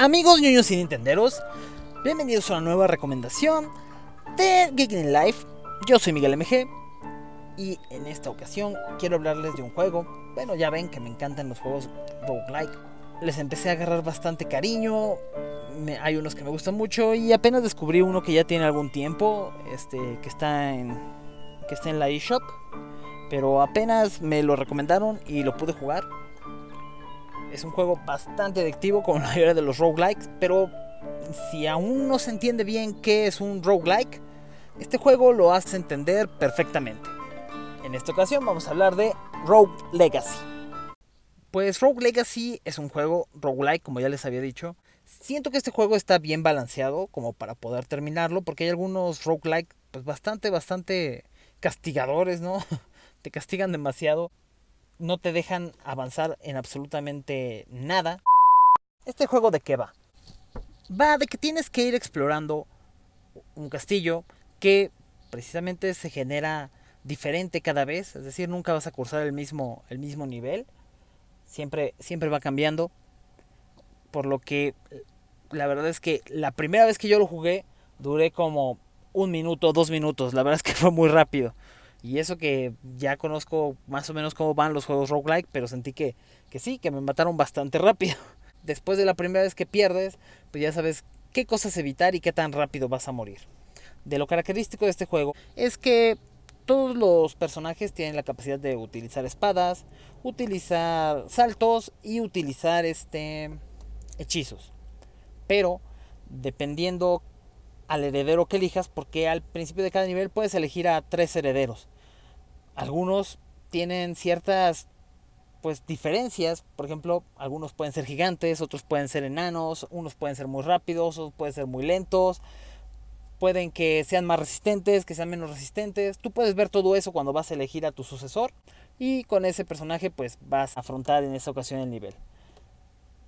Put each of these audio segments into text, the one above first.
Amigos ñoños y nintenderos, bienvenidos a una nueva recomendación de Geeking Life. Yo soy Miguel MG y en esta ocasión quiero hablarles de un juego. Bueno, ya ven que me encantan los juegos roguelike. Les empecé a agarrar bastante cariño. hay unos que me gustan mucho y apenas descubrí uno que ya tiene algún tiempo, este que está en que está en la eShop, pero apenas me lo recomendaron y lo pude jugar es un juego bastante adictivo como la mayoría de los roguelikes, pero si aún no se entiende bien qué es un roguelike, este juego lo hace entender perfectamente. En esta ocasión vamos a hablar de Rogue Legacy. Pues Rogue Legacy es un juego roguelike, como ya les había dicho. Siento que este juego está bien balanceado como para poder terminarlo, porque hay algunos roguelike pues bastante, bastante castigadores, ¿no? Te castigan demasiado no te dejan avanzar en absolutamente nada. ¿Este juego de qué va? Va de que tienes que ir explorando un castillo que precisamente se genera diferente cada vez, es decir, nunca vas a cursar el mismo, el mismo nivel, siempre, siempre va cambiando, por lo que la verdad es que la primera vez que yo lo jugué duré como un minuto, dos minutos, la verdad es que fue muy rápido. Y eso que ya conozco más o menos cómo van los juegos roguelike, pero sentí que, que sí, que me mataron bastante rápido. Después de la primera vez que pierdes, pues ya sabes qué cosas evitar y qué tan rápido vas a morir. De lo característico de este juego es que todos los personajes tienen la capacidad de utilizar espadas, utilizar saltos y utilizar este hechizos. Pero dependiendo al heredero que elijas, porque al principio de cada nivel puedes elegir a tres herederos. Algunos tienen ciertas pues diferencias, por ejemplo, algunos pueden ser gigantes, otros pueden ser enanos, unos pueden ser muy rápidos, otros pueden ser muy lentos, pueden que sean más resistentes, que sean menos resistentes. Tú puedes ver todo eso cuando vas a elegir a tu sucesor y con ese personaje pues vas a afrontar en esa ocasión el nivel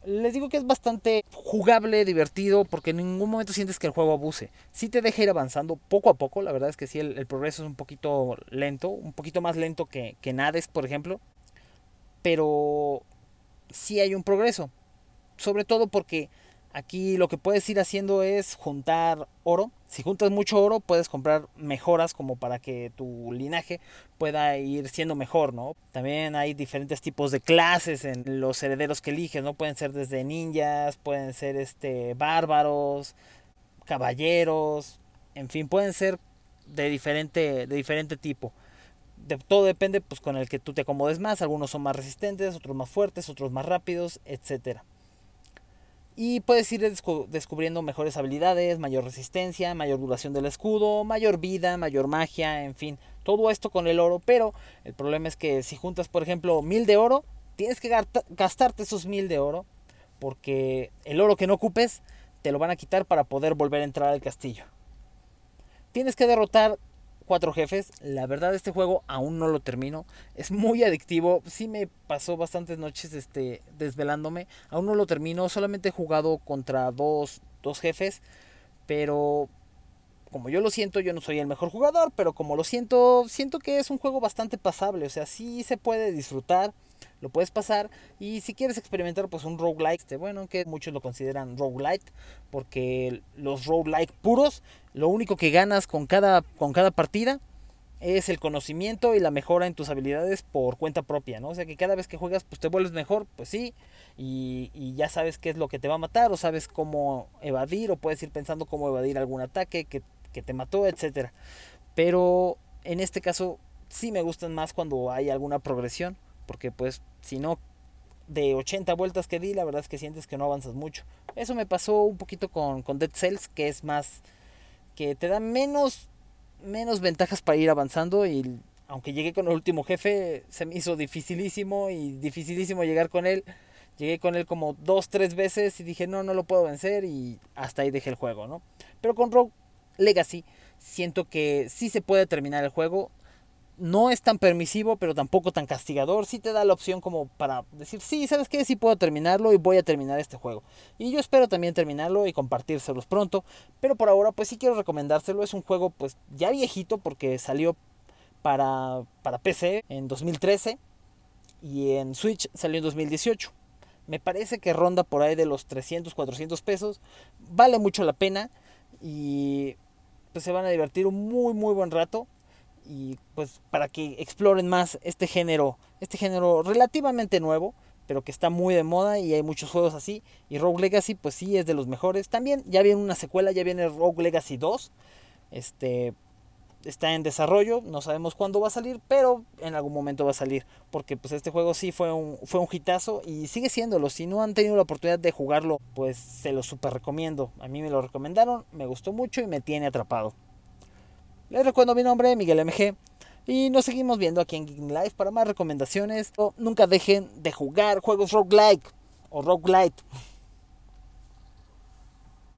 les digo que es bastante jugable, divertido, porque en ningún momento sientes que el juego abuse. Sí te deja ir avanzando poco a poco, la verdad es que sí, el, progreso es un poquito lento, un poquito más lento que, que Nades, por ejemplo, pero sí hay un progreso, sobre todo porque Aquí lo que puedes ir haciendo es juntar oro. Si juntas mucho oro, puedes comprar mejoras como para que tu linaje pueda ir siendo mejor, ¿no? También hay diferentes tipos de clases en los herederos que eliges, ¿no? Pueden ser desde ninjas, pueden ser este bárbaros, caballeros, en fin, pueden ser de diferente de diferente tipo. De, todo depende pues con el que tú te acomodes más, algunos son más resistentes, otros más fuertes, otros más rápidos, etcétera y puedes ir descubriendo mejores habilidades, mayor resistencia, mayor duración del escudo, mayor vida, mayor magia, en fin, todo esto con el oro, pero el problema es que si juntas por ejemplo mil de oro, tienes que gastarte esos mil de oro, porque el oro que no ocupes te lo van a quitar para poder volver a entrar al castillo. Tienes que derrotar cuatro jefes. La verdad este juego aún no lo termino. Es muy adictivo. Sí me pasó bastantes noches este, desvelándome. Aún no lo termino. Solamente he jugado contra dos, dos jefes. Pero como yo lo siento, yo no soy el mejor jugador. Pero como lo siento, siento que es un juego bastante pasable. O sea, sí se puede disfrutar lo puedes pasar. Y si quieres experimentar, pues un roguelike, este, bueno, que muchos lo consideran roguelite, porque los roguelike puros, lo único que ganas con cada, con cada partida es el conocimiento y la mejora en tus habilidades por cuenta propia, ¿no? O sea que cada vez que juegas, pues te vuelves mejor, pues sí, y, y, ya sabes qué es lo que te va a matar, o sabes cómo evadir, o puedes ir pensando cómo evadir algún ataque que, que te mató, etcétera. Pero en este caso sí me gustan más cuando hay alguna progresión porque pues si no de 80 vueltas que di, la verdad es que sientes que no avanzas mucho. Eso me pasó un poquito con, con Dead Cells, que es más, que te da menos, menos ventajas para ir avanzando y aunque llegué con el último jefe, se me hizo dificilísimo y dificilísimo llegar con él. Llegué con él como dos, tres veces y dije, no, no lo puedo vencer y hasta ahí dejé el juego, ¿no? Pero con Rogue Legacy siento que sí se puede terminar el juego no es tan permisivo, pero tampoco tan castigador. Sí te da la opción como para decir, sí, ¿sabes qué? Sí puedo terminarlo y voy a terminar este juego. Y yo espero también terminarlo y compartírselos pronto. Pero por ahora, pues sí quiero recomendárselo. Es un juego pues ya viejito porque salió para, para PC en 2013 y en Switch salió en 2018. Me parece que ronda por ahí de los 300, 400 pesos. Vale mucho la pena y pues se van a divertir un muy muy buen rato y pues para que exploren más este género, este género relativamente nuevo, pero que está muy de moda y hay muchos juegos así y Rogue Legacy pues sí es de los mejores. También ya viene una secuela, ya viene Rogue Legacy 2. Este está en desarrollo, no sabemos cuándo va a salir, pero en algún momento va a salir, porque pues este juego sí fue un, fue un hitazo y sigue siéndolo, si no han tenido la oportunidad de jugarlo, pues se lo super recomiendo, a mí me lo recomendaron, me gustó mucho y me tiene atrapado. Les recuerdo mi nombre, Miguel MG, y nos seguimos viendo aquí en Geek Live para más recomendaciones, nunca dejen de jugar juegos roguelike o roguelite.